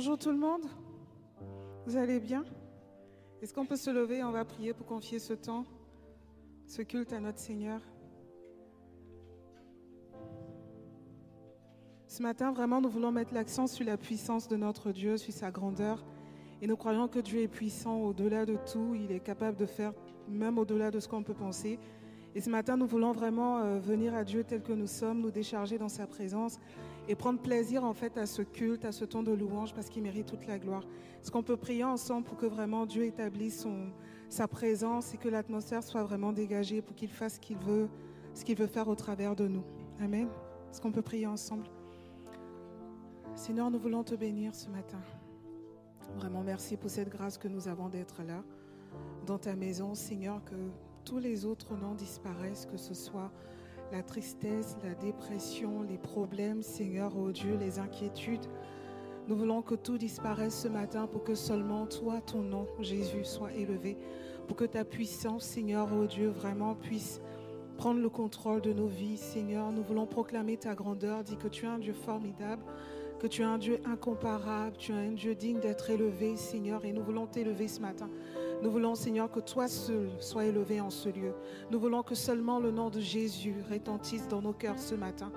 Bonjour tout le monde. Vous allez bien? Est-ce qu'on peut se lever? On va prier pour confier ce temps, ce culte à notre Seigneur. Ce matin, vraiment, nous voulons mettre l'accent sur la puissance de notre Dieu, sur sa grandeur. Et nous croyons que Dieu est puissant au-delà de tout. Il est capable de faire même au-delà de ce qu'on peut penser. Et ce matin, nous voulons vraiment euh, venir à Dieu tel que nous sommes, nous décharger dans sa présence et prendre plaisir en fait à ce culte, à ce temps de louange parce qu'il mérite toute la gloire. Est-ce qu'on peut prier ensemble pour que vraiment Dieu établisse son, sa présence et que l'atmosphère soit vraiment dégagée pour qu'il fasse ce qu'il veut, ce qu'il veut faire au travers de nous? Amen. Est-ce qu'on peut prier ensemble? Seigneur, nous voulons te bénir ce matin. Vraiment merci pour cette grâce que nous avons d'être là dans ta maison, Seigneur, que tous les autres noms disparaissent, que ce soit la tristesse, la dépression, les problèmes, Seigneur, oh Dieu, les inquiétudes. Nous voulons que tout disparaisse ce matin pour que seulement toi, ton nom, Jésus, soit élevé, pour que ta puissance, Seigneur, oh Dieu, vraiment puisse prendre le contrôle de nos vies, Seigneur. Nous voulons proclamer ta grandeur, dis que tu es un Dieu formidable, que tu es un Dieu incomparable, tu es un Dieu digne d'être élevé, Seigneur, et nous voulons t'élever ce matin. Nous voulons, Seigneur, que toi seul sois élevé en ce lieu. Nous voulons que seulement le nom de Jésus retentisse dans nos cœurs ce matin.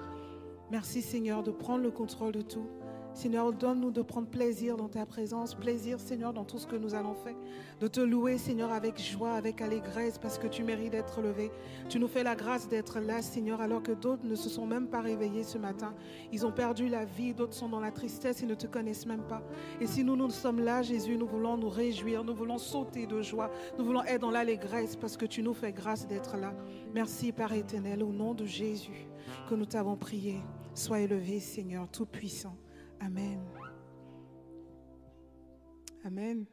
Merci, Seigneur, de prendre le contrôle de tout. Seigneur, donne-nous de prendre plaisir dans ta présence, plaisir, Seigneur, dans tout ce que nous allons faire, de te louer, Seigneur, avec joie, avec allégresse, parce que tu mérites d'être levé. Tu nous fais la grâce d'être là, Seigneur, alors que d'autres ne se sont même pas réveillés ce matin. Ils ont perdu la vie, d'autres sont dans la tristesse et ne te connaissent même pas. Et si nous, nous sommes là, Jésus, nous voulons nous réjouir, nous voulons sauter de joie, nous voulons être dans l'allégresse, parce que tu nous fais grâce d'être là. Merci, Père éternel, au nom de Jésus, que nous t'avons prié. Sois élevé, Seigneur, tout-puissant. Amen. Amen.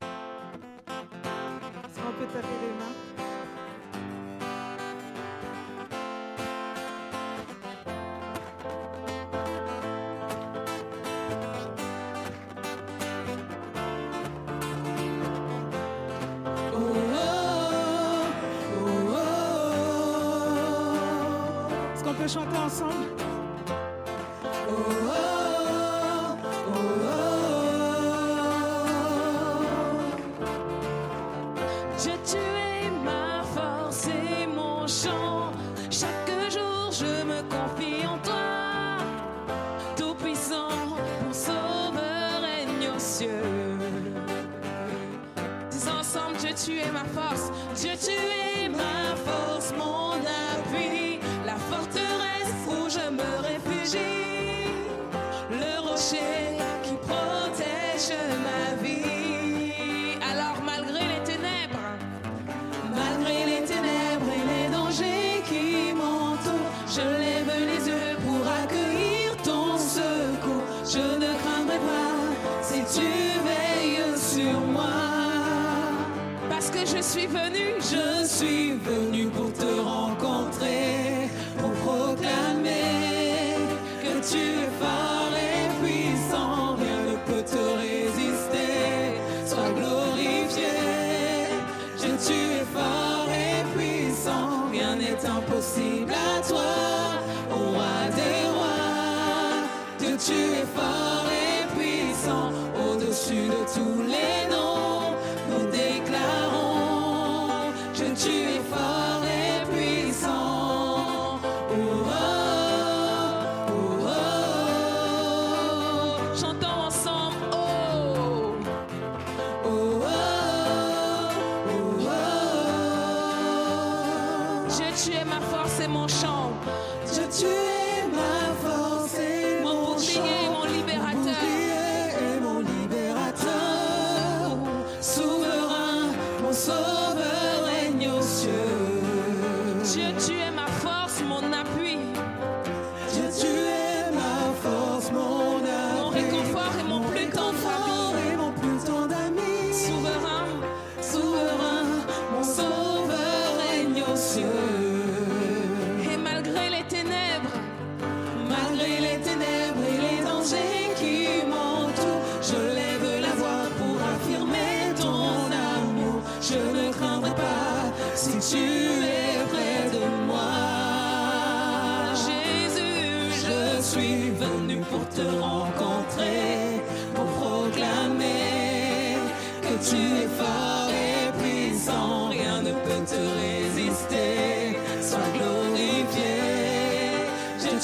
Est-ce qu'on peut taper les mains? Est-ce qu'on peut chanter ensemble?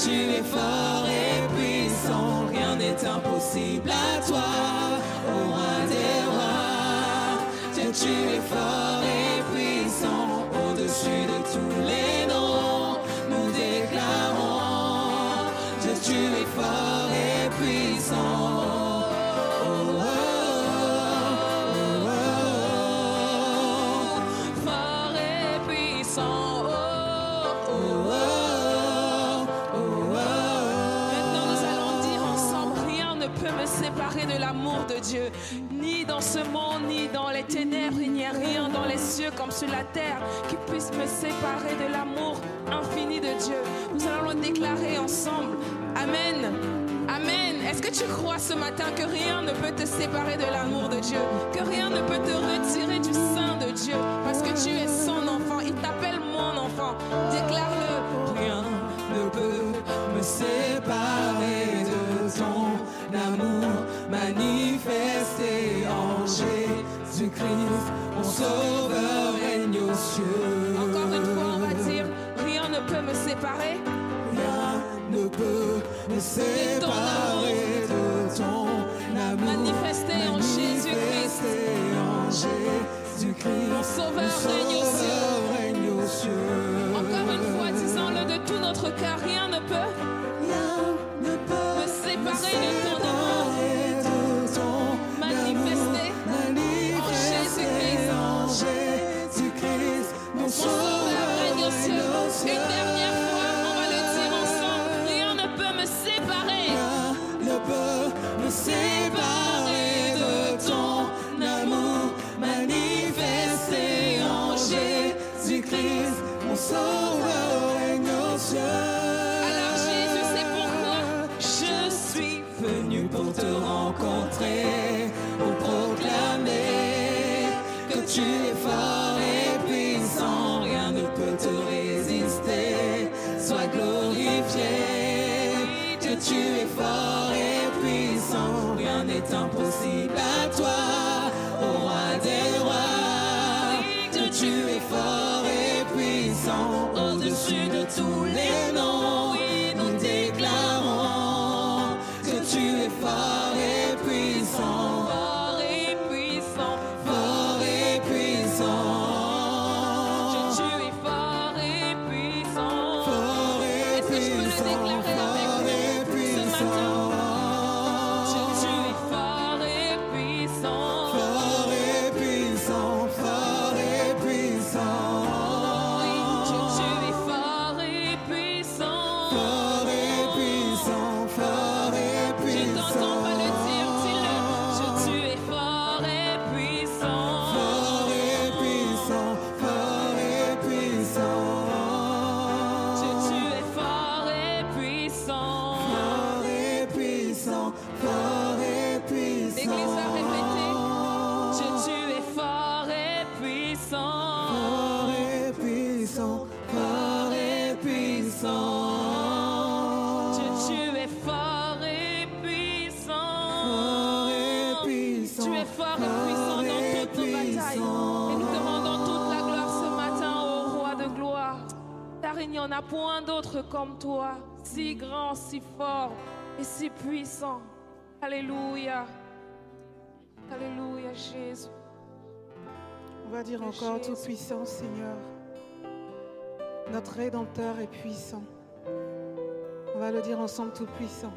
Tu es fort et puissant, rien n'est impossible à toi, tu es fort et puissant. Oh, oh, oh, oh. Fort et puissant. Oh, oh, oh, oh, Maintenant, nous allons dire ensemble rien ne peut me séparer de l'amour de Dieu. Ni dans ce monde, ni dans les ténèbres, il n'y a rien dans les cieux comme sur la terre qui puisse me séparer de l'amour infini de Dieu. Nous allons le déclarer ensemble. Amen. Amen. Est-ce que tu crois ce matin que rien ne peut te séparer de l'amour de Dieu? Que rien ne peut te retirer du sein de Dieu? Parce que tu es son enfant. Il t'appelle mon enfant. Déclare-le. Rien ne peut me séparer de ton amour manifesté en Jésus-Christ. Mon sauveur règne aux cieux. Encore une fois, on va dire rien ne peut me séparer. Ne peut me séparer de ton amour manifesté en Jésus-Christ. en. Mon sauveur règne aux cieux. règne aux cieux. Encore une fois, disons-le de tout notre cœur, rien ne peut. Tu es fort et puissant, rien n'est impossible à toi, au roi des rois. Que tu es fort et puissant, au-dessus de tous les es fort et puissant dans toutes nos batailles. Et nous te rendons toute la gloire ce matin au roi de gloire. Car il n'y en a point d'autre comme toi, si grand, si fort et si puissant. Alléluia. Alléluia, Jésus. On va dire encore tout puissant Seigneur. Notre Rédempteur est puissant. On va le dire ensemble tout puissant.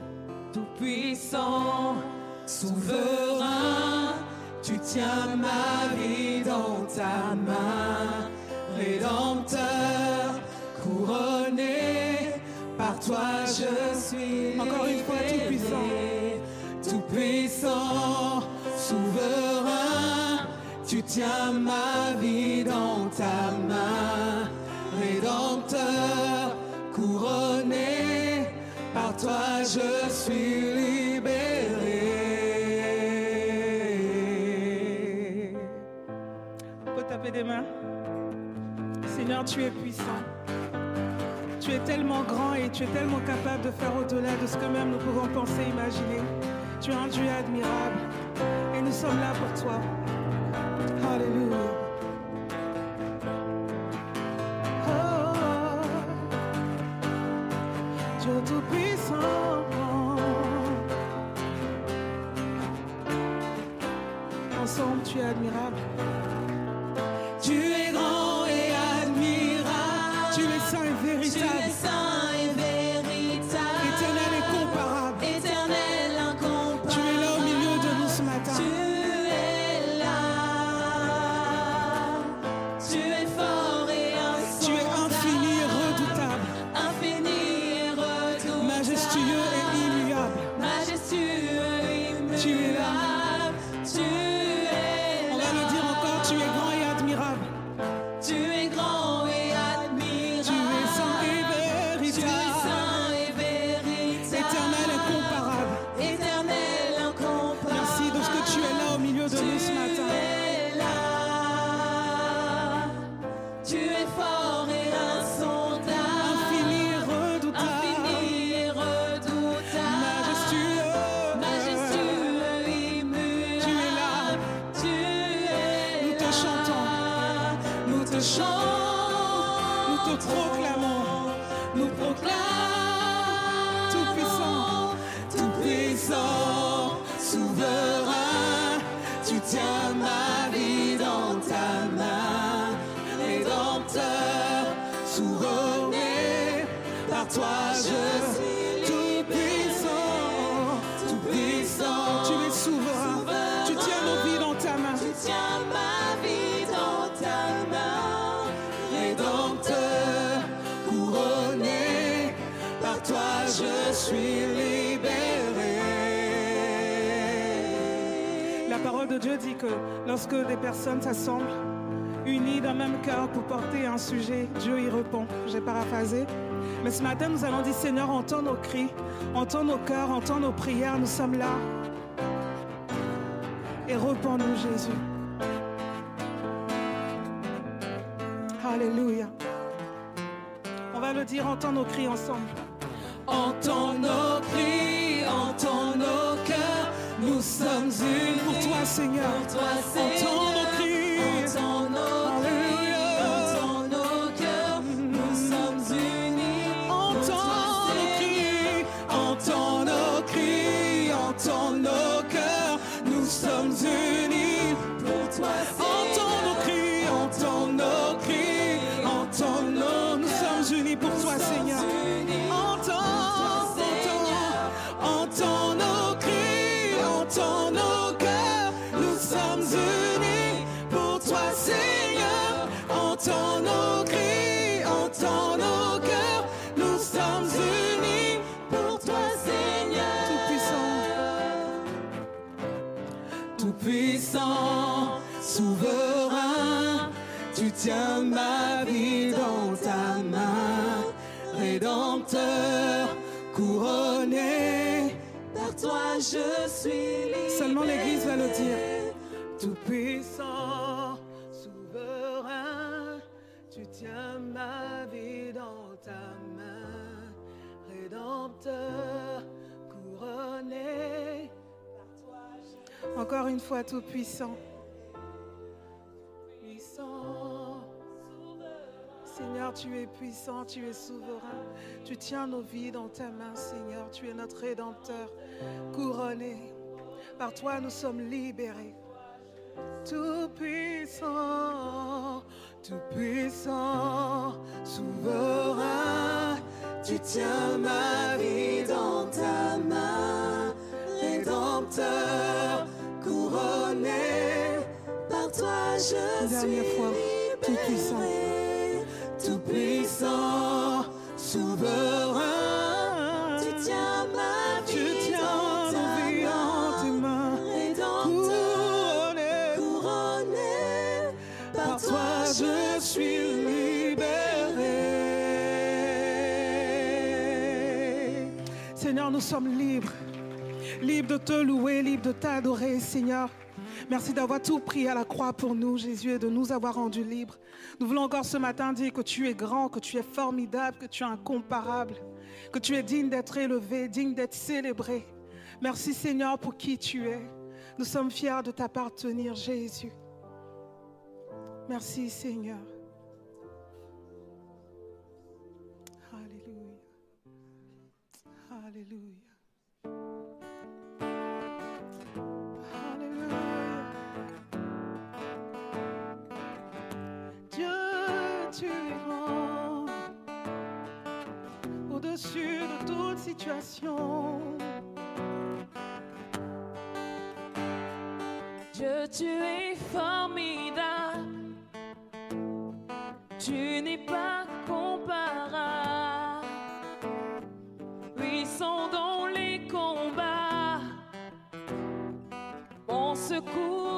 tout puissant, souverain, tu tiens ma vie dans ta main, rédempteur, couronné, par toi je suis. Encore une fois, tout puissant. tout puissant, souverain, tu tiens ma vie dans ta main, rédempteur, couronné, par toi je suis Seigneur, tu es puissant. Tu es tellement grand et tu es tellement capable de faire au-delà de ce que même nous pouvons penser, imaginer. Tu es un Dieu admirable et nous sommes là pour toi. Alléluia. Oh, Dieu Tout-Puissant. Ensemble, tu es admirable. Dit que lorsque des personnes s'assemblent, unies d'un même cœur pour porter un sujet, Dieu y répond. J'ai paraphrasé. Mais ce matin, nous allons dire Seigneur, entends nos cris, entends nos cœurs, entends nos prières. Nous sommes là. Et réponds-nous, Jésus. Alléluia. On va le dire, entends nos cris ensemble. Toi, Seigneur. Toi, Seigneur. Entends nos cris. Entends nos cris, entends nos cœurs, nous sommes unis. Pour toi, Entends nos cris, Entends nos cris, entends nos cœurs, nous sommes unis. Souverain, tu tiens ma vie dans ta main, rédempteur, couronné, par toi je suis libre. Seulement l'Église va le dire. Tout puissant, souverain, tu tiens ma vie dans ta main. Rédempteur, couronné. Encore une fois, tout puissant. Seigneur, tu es puissant, tu es souverain. Tu tiens nos vies dans ta main, Seigneur. Tu es notre Rédempteur, couronné. Par toi, nous sommes libérés. Tout puissant, tout puissant, souverain, tu tiens ma vie dans ta main. Rédempteur, toi je dernière suis fois, tout puissant. Tout puissant, souverain, tu tiens ma vie Tu tiens dans ta dans tes main. mains. Couronné, couronné, par toi je suis libéré. Seigneur, nous sommes libres. Libres de te louer, libres de t'adorer, Seigneur. Merci d'avoir tout pris à la croix pour nous, Jésus, et de nous avoir rendus libres. Nous voulons encore ce matin dire que tu es grand, que tu es formidable, que tu es incomparable, que tu es digne d'être élevé, digne d'être célébré. Merci Seigneur pour qui tu es. Nous sommes fiers de t'appartenir, Jésus. Merci Seigneur. Alléluia. Alléluia. au-dessus de toute situation. Dieu, tu es formidable, tu n'es pas comparable. Puissant dans les combats, mon secours.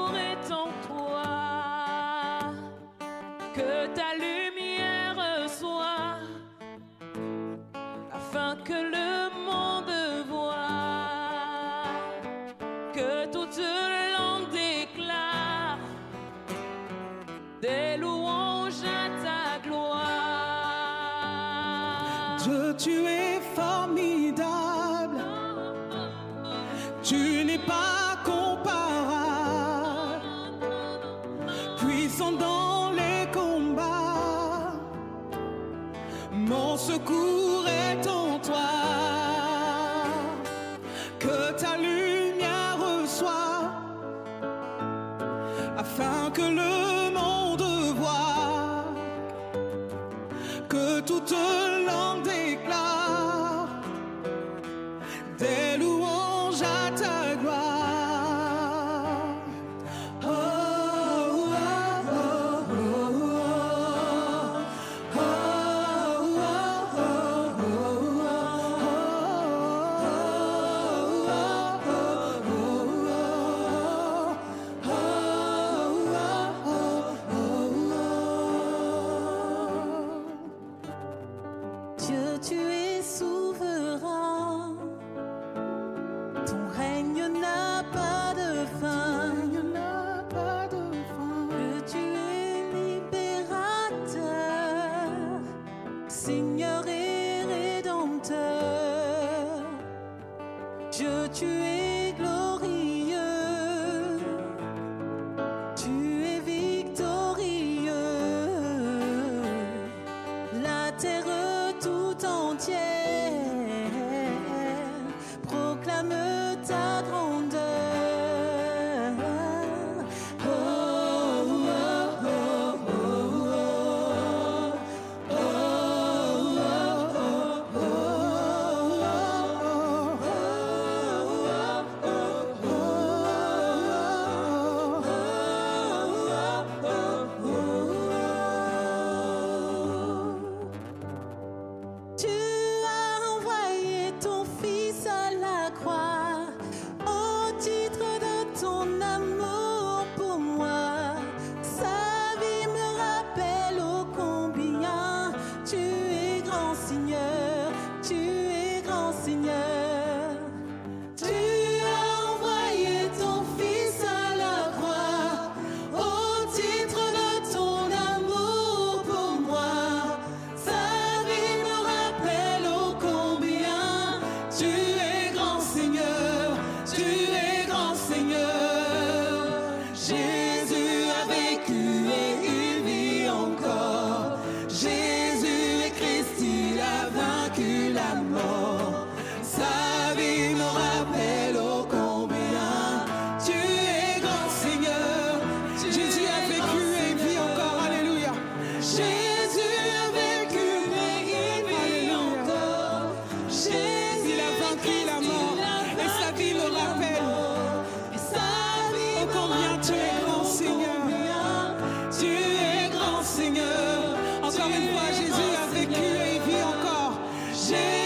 encore une fois, Jésus a vécu et il vit encore. Jésus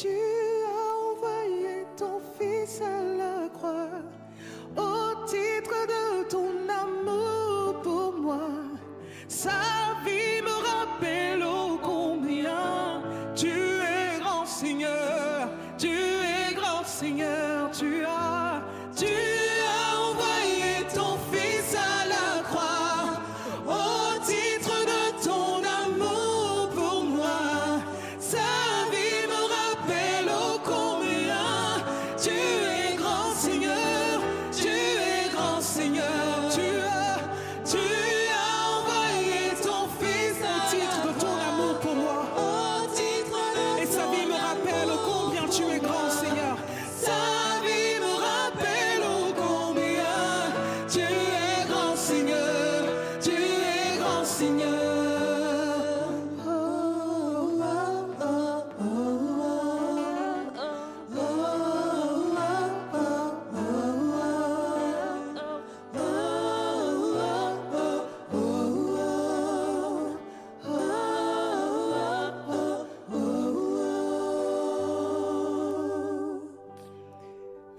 tu as envoyé ton Fils à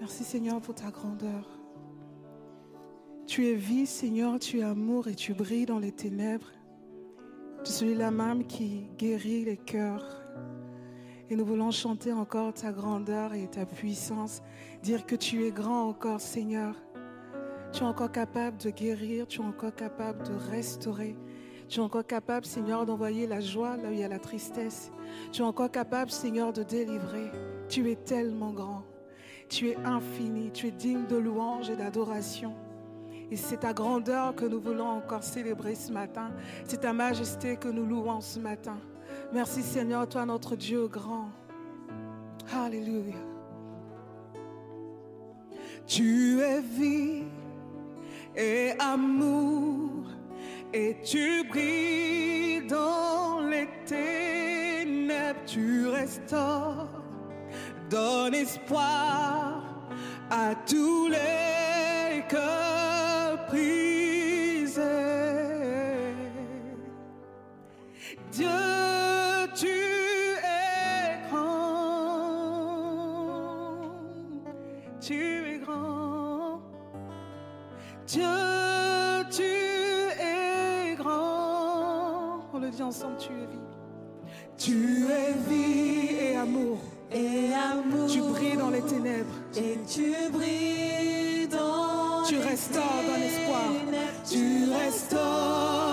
Merci Seigneur pour ta grandeur. Tu es vie, Seigneur, tu es amour et tu brilles dans les ténèbres. Tu es celui-là même qui guérit les cœurs. Et nous voulons chanter encore ta grandeur et ta puissance, dire que tu es grand encore, Seigneur. Tu es encore capable de guérir, tu es encore capable de restaurer. Tu es encore capable, Seigneur, d'envoyer la joie là où il y a la tristesse. Tu es encore capable, Seigneur, de délivrer. Tu es tellement grand. Tu es infini, tu es digne de louange et d'adoration. Et c'est ta grandeur que nous voulons encore célébrer ce matin. C'est ta majesté que nous louons ce matin. Merci Seigneur, toi notre Dieu grand. Alléluia. Tu es vie et amour et tu brilles dans les ténèbres. Tu restaures, donne espoir à tous les cœurs brisés. Dieu, tu es grand. Tu es grand. Dieu, tu es grand. On le dit ensemble, tu es vie. Tu es vie et amour. Et amour. Tu brilles dans les ténèbres. Et tu brilles dans Tu restaures dans l'espoir. Tu restaures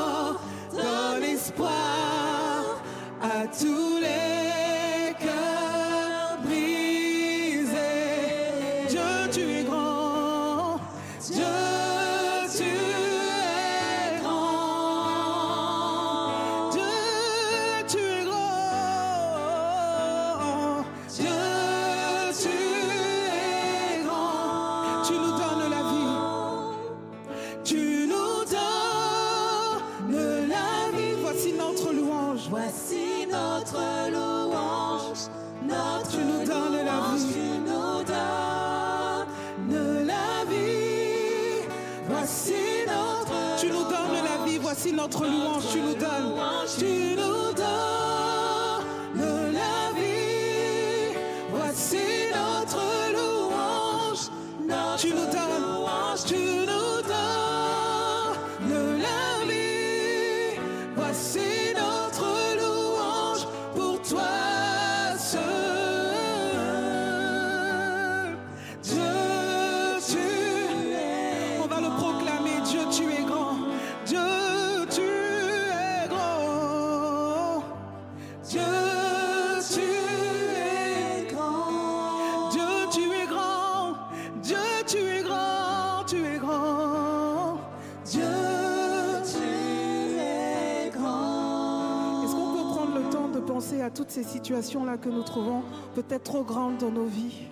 ces situations-là que nous trouvons peut-être trop grandes dans nos vies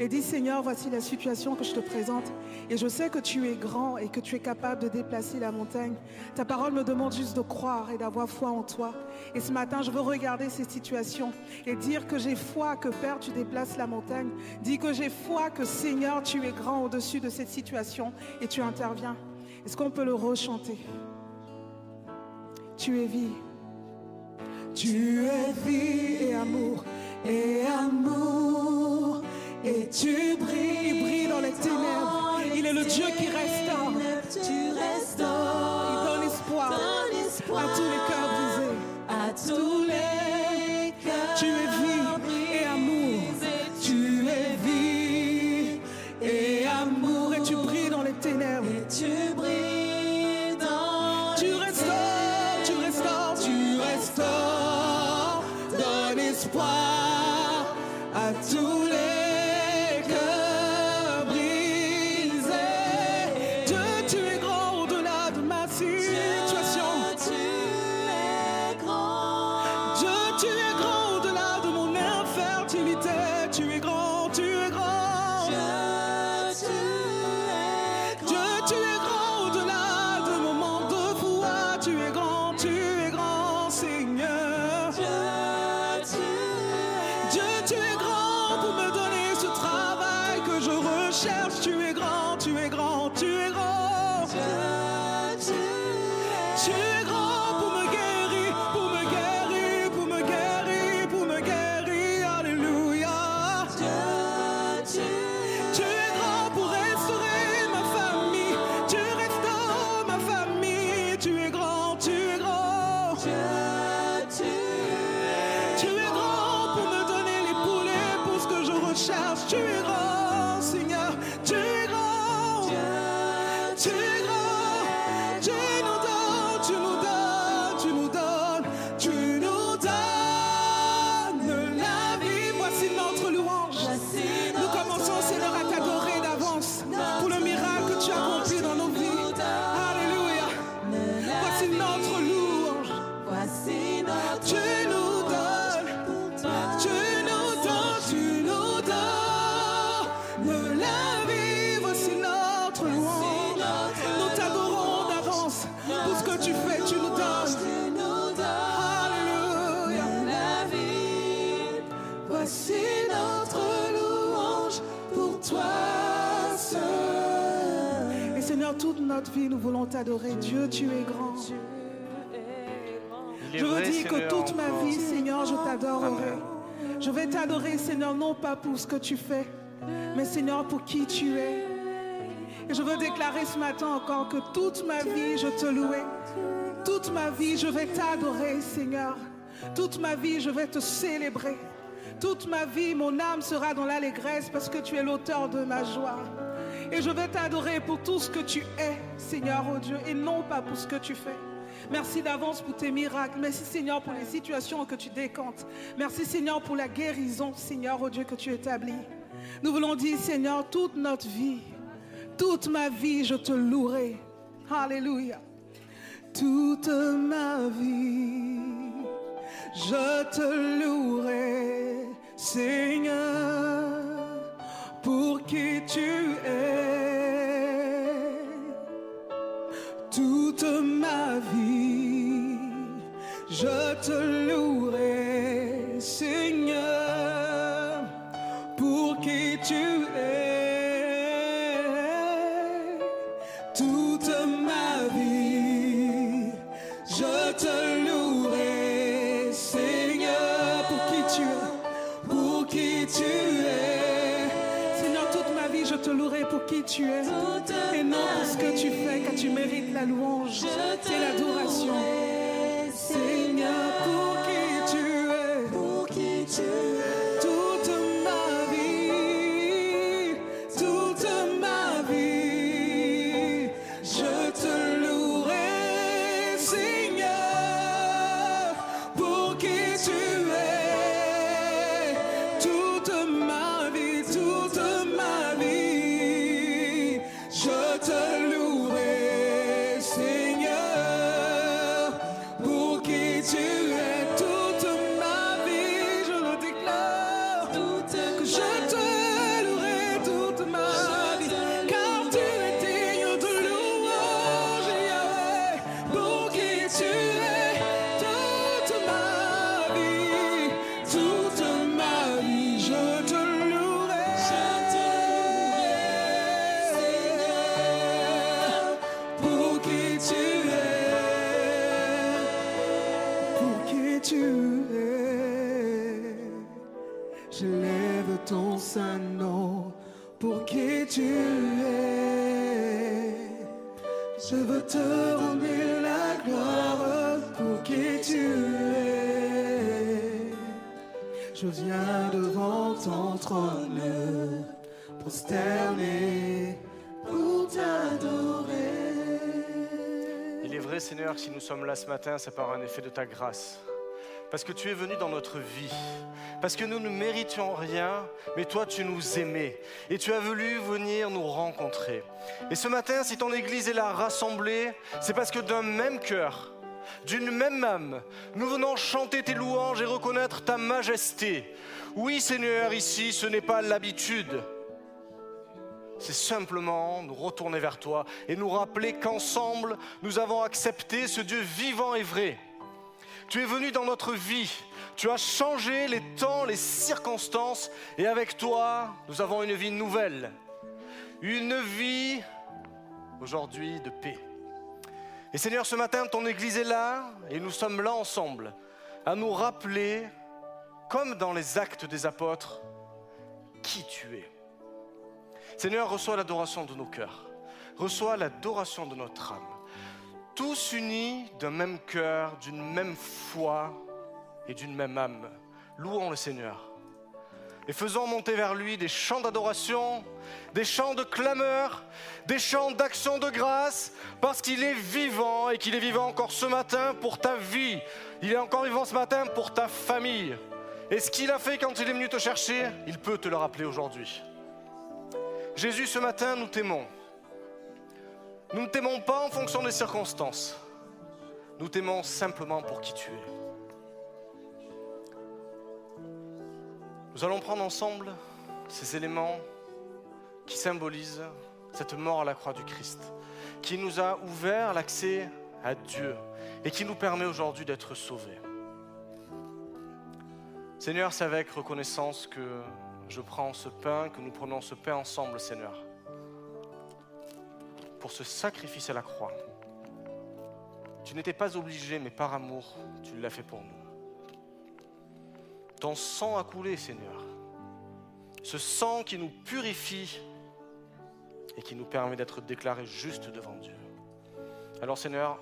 et dis Seigneur, voici la situation que je te présente. Et je sais que tu es grand et que tu es capable de déplacer la montagne. Ta parole me demande juste de croire et d'avoir foi en toi. Et ce matin, je veux regarder ces situations et dire que j'ai foi que Père, tu déplaces la montagne. Dis que j'ai foi que Seigneur, tu es grand au-dessus de cette situation et tu interviens. Est-ce qu'on peut le rechanter? Tu es vie. Tu es vie et amour, et amour, et tu brilles, il brille dans les ténèbres. Il est le Dieu qui restaure. Tu restaures. Il donne. Tu notre vie, nous voulons t'adorer. Dieu, tu es grand. Je vous dis que toute ma vie, Seigneur, je t'adorerai. Je vais t'adorer, Seigneur, non pas pour ce que tu fais, mais Seigneur, pour qui tu es. Et je veux déclarer ce matin encore que toute ma vie, je te louerai. Toute ma vie, je vais t'adorer, Seigneur. Toute ma vie, je vais te célébrer. Toute ma vie, mon âme sera dans l'allégresse parce que tu es l'auteur de ma joie. Et je vais t'adorer pour tout ce que tu es, Seigneur, oh Dieu, et non pas pour ce que tu fais. Merci d'avance pour tes miracles. Merci, Seigneur, pour les situations que tu décantes. Merci, Seigneur, pour la guérison, Seigneur, oh Dieu, que tu établis. Nous voulons dire, Seigneur, toute notre vie, toute ma vie, je te louerai. Alléluia. Toute ma vie, je te louerai, Seigneur, pour qui tu es. Toute ma vie, je te louerai, Seigneur, pour qui tu es. Toute ma vie, je te louerai, Seigneur, pour qui tu es, pour qui tu es. Seigneur, toute ma vie, je te louerai pour qui tu es. La louange et l'adoration. Si nous sommes là ce matin, c'est par un effet de ta grâce. Parce que tu es venu dans notre vie. Parce que nous ne méritions rien, mais toi tu nous aimais. Et tu as voulu venir nous rencontrer. Et ce matin, si ton Église est là rassemblée, c'est parce que d'un même cœur, d'une même âme, nous venons chanter tes louanges et reconnaître ta majesté. Oui Seigneur, ici, ce n'est pas l'habitude. C'est simplement nous retourner vers toi et nous rappeler qu'ensemble, nous avons accepté ce Dieu vivant et vrai. Tu es venu dans notre vie. Tu as changé les temps, les circonstances. Et avec toi, nous avons une vie nouvelle. Une vie aujourd'hui de paix. Et Seigneur, ce matin, ton Église est là et nous sommes là ensemble à nous rappeler, comme dans les actes des apôtres, qui tu es. Seigneur, reçois l'adoration de nos cœurs. Reçois l'adoration de notre âme tous unis d'un même cœur, d'une même foi et d'une même âme. Louons le Seigneur. Et faisons monter vers lui des chants d'adoration, des chants de clameur, des chants d'action de grâce, parce qu'il est vivant et qu'il est vivant encore ce matin pour ta vie. Il est encore vivant ce matin pour ta famille. Et ce qu'il a fait quand il est venu te chercher, il peut te le rappeler aujourd'hui. Jésus, ce matin, nous t'aimons. Nous ne t'aimons pas en fonction des circonstances. Nous t'aimons simplement pour qui tu es. Nous allons prendre ensemble ces éléments qui symbolisent cette mort à la croix du Christ, qui nous a ouvert l'accès à Dieu et qui nous permet aujourd'hui d'être sauvés. Seigneur, c'est avec reconnaissance que je prends ce pain, que nous prenons ce pain ensemble, Seigneur pour ce sacrifice à la croix. Tu n'étais pas obligé, mais par amour, tu l'as fait pour nous. Ton sang a coulé, Seigneur. Ce sang qui nous purifie et qui nous permet d'être déclarés justes devant Dieu. Alors, Seigneur,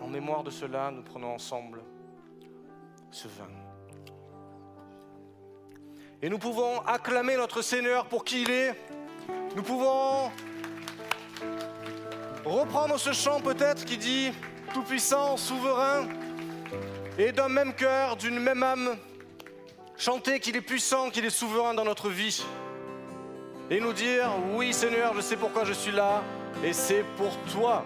en mémoire de cela, nous prenons ensemble ce vin. Et nous pouvons acclamer notre Seigneur pour qui il est. Nous pouvons reprendre ce chant peut-être qui dit Tout-puissant, souverain, et d'un même cœur, d'une même âme, chanter qu'il est puissant, qu'il est souverain dans notre vie. Et nous dire Oui Seigneur, je sais pourquoi je suis là, et c'est pour toi.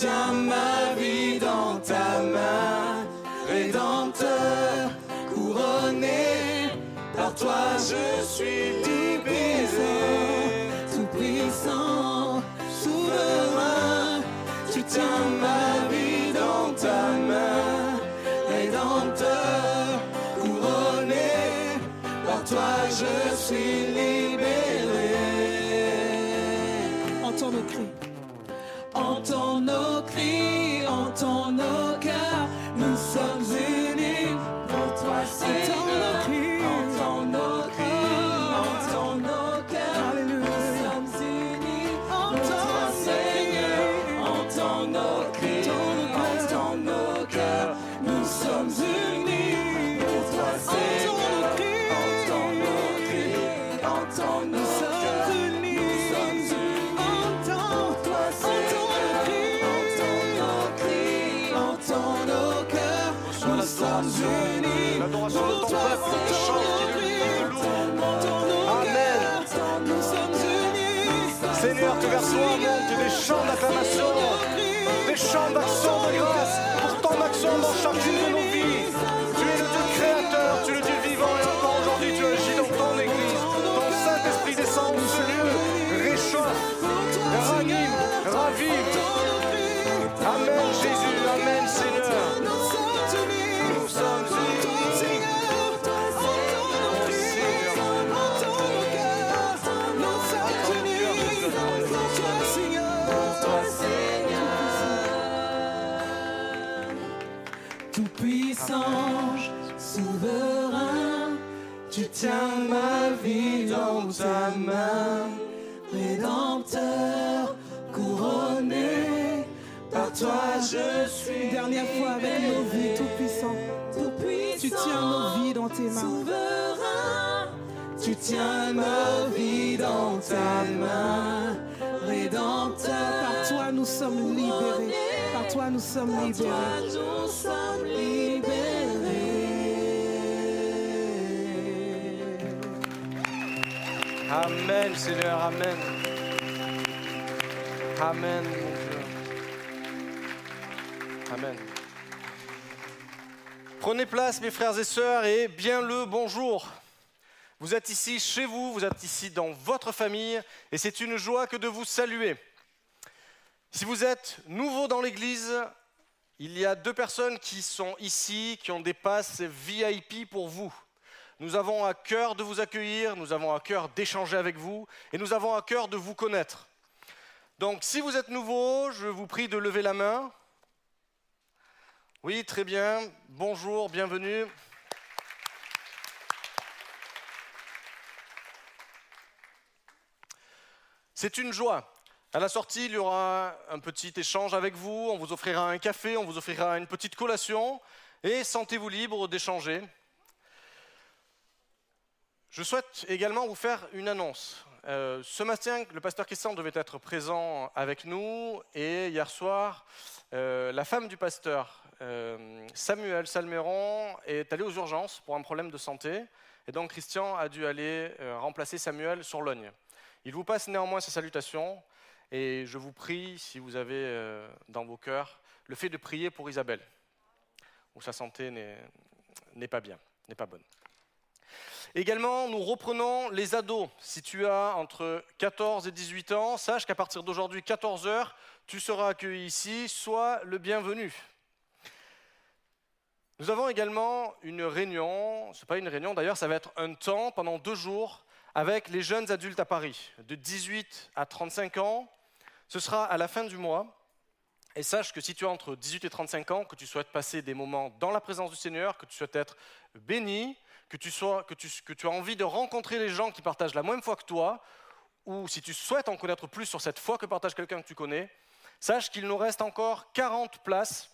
Tiens ma vie dans ta main, rédempteur, couronné, par toi je suis libéré, tout puissant, souverain, tu tiens ma vie dans ta main, rédempteur. toi je suis libéré. Entends nos cris. Toi, Toi montent des chants d'acclamation, des chants d'action de grâce. Pour ton action dans chacune de nos toi je suis. Une dernière fois avec nos vies, tout puissant. Tu tiens nos vies dans tes mains. Souverain, Tu tiens ma vie dans ta main, Rédempteur. Par toi, nous sommes libérés. Par toi, nous sommes libérés. toi nous sommes libérés. Amen, Seigneur, Amen. Amen. Amen. Prenez place, mes frères et sœurs, et bien le bonjour. Vous êtes ici chez vous, vous êtes ici dans votre famille, et c'est une joie que de vous saluer. Si vous êtes nouveau dans l'Église, il y a deux personnes qui sont ici, qui ont des passes VIP pour vous. Nous avons à cœur de vous accueillir, nous avons à cœur d'échanger avec vous, et nous avons à cœur de vous connaître. Donc si vous êtes nouveau, je vous prie de lever la main. Oui, très bien. Bonjour, bienvenue. C'est une joie. À la sortie, il y aura un petit échange avec vous, on vous offrira un café, on vous offrira une petite collation, et sentez-vous libre d'échanger. Je souhaite également vous faire une annonce. Euh, ce matin, le pasteur Christian devait être présent avec nous, et hier soir, euh, la femme du pasteur, euh, Samuel Salmeron, est allée aux urgences pour un problème de santé, et donc Christian a dû aller euh, remplacer Samuel sur Logne. Il vous passe néanmoins ses salutations, et je vous prie, si vous avez euh, dans vos cœurs, le fait de prier pour Isabelle, où sa santé n'est n'est pas bien, n'est pas bonne. Également, nous reprenons les ados. Si tu as entre 14 et 18 ans, sache qu'à partir d'aujourd'hui, 14 heures, tu seras accueilli ici, sois le bienvenu. Nous avons également une réunion, ce n'est pas une réunion d'ailleurs, ça va être un temps pendant deux jours avec les jeunes adultes à Paris, de 18 à 35 ans. Ce sera à la fin du mois. Et sache que si tu as entre 18 et 35 ans, que tu souhaites passer des moments dans la présence du Seigneur, que tu souhaites être béni, que tu, sois, que, tu, que tu as envie de rencontrer les gens qui partagent la même foi que toi, ou si tu souhaites en connaître plus sur cette foi que partage quelqu'un que tu connais, sache qu'il nous reste encore 40 places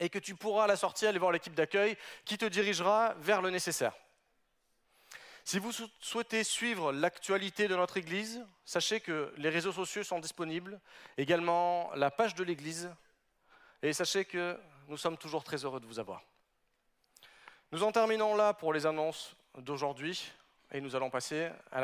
et que tu pourras à la sortie aller voir l'équipe d'accueil qui te dirigera vers le nécessaire. Si vous sou- souhaitez suivre l'actualité de notre Église, sachez que les réseaux sociaux sont disponibles, également la page de l'Église, et sachez que nous sommes toujours très heureux de vous avoir. Nous en terminons là pour les annonces d'aujourd'hui, et nous allons passer à la